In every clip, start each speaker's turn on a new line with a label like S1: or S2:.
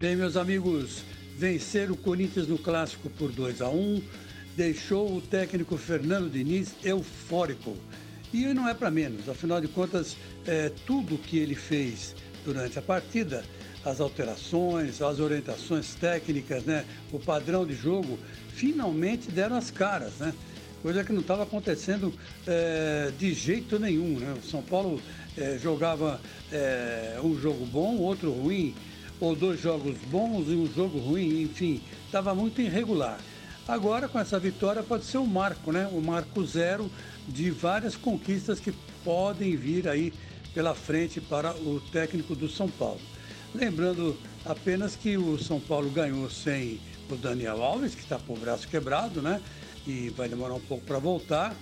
S1: Bem, meus amigos, vencer o Corinthians no clássico por 2 a 1 deixou o técnico Fernando Diniz eufórico. E não é para menos, afinal de contas, é, tudo que ele fez durante a partida, as alterações, as orientações técnicas, né, o padrão de jogo, finalmente deram as caras, né? Coisa que não estava acontecendo é, de jeito nenhum, né? O São Paulo é, jogava é, um jogo bom, outro ruim, ou dois jogos bons e um jogo ruim, enfim, estava muito irregular. Agora, com essa vitória, pode ser um marco, né? O marco zero de várias conquistas que podem vir aí pela frente para o técnico do São Paulo. Lembrando apenas que o São Paulo ganhou sem o Daniel Alves, que está com o braço quebrado, né? E vai demorar um pouco para voltar.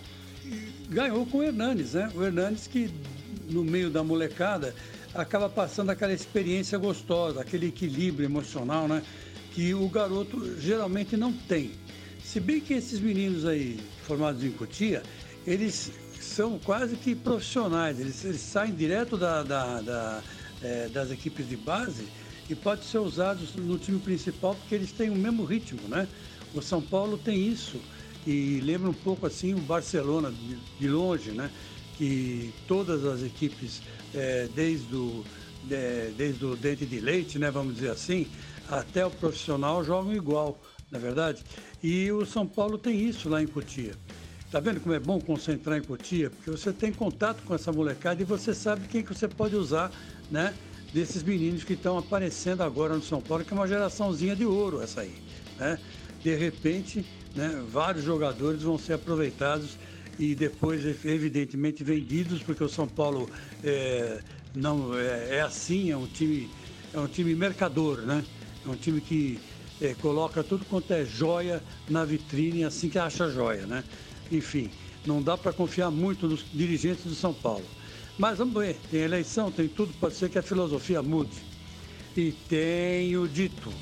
S1: E ganhou com o Hernanes, né? O Hernanes que no meio da molecada acaba passando aquela experiência gostosa, aquele equilíbrio emocional, né? Que o garoto geralmente não tem. Se bem que esses meninos aí, formados em Cotia, eles são quase que profissionais, eles, eles saem direto da, da, da é, das equipes de base e podem ser usados no time principal porque eles têm o mesmo ritmo, né? O São Paulo tem isso e lembra um pouco assim o Barcelona de, de longe, né? Que todas as equipes, é, desde o de, desde o dente de leite, né? Vamos dizer assim, até o profissional jogam igual na é verdade? E o São Paulo tem isso lá em Cotia. Tá vendo como é bom concentrar em Cotia? Porque você tem contato com essa molecada e você sabe quem que você pode usar, né? Desses meninos que estão aparecendo agora no São Paulo, que é uma geraçãozinha de ouro essa aí, né? De repente, né, vários jogadores vão ser aproveitados e depois, evidentemente, vendidos, porque o São Paulo é, não é, é assim, é um time, é um time mercador, né? É um time que é, coloca tudo quanto é joia na vitrine assim que acha joia, né? Enfim, não dá para confiar muito nos dirigentes do São Paulo. Mas vamos ver, tem eleição, tem tudo, pode ser que a filosofia mude. E tenho dito.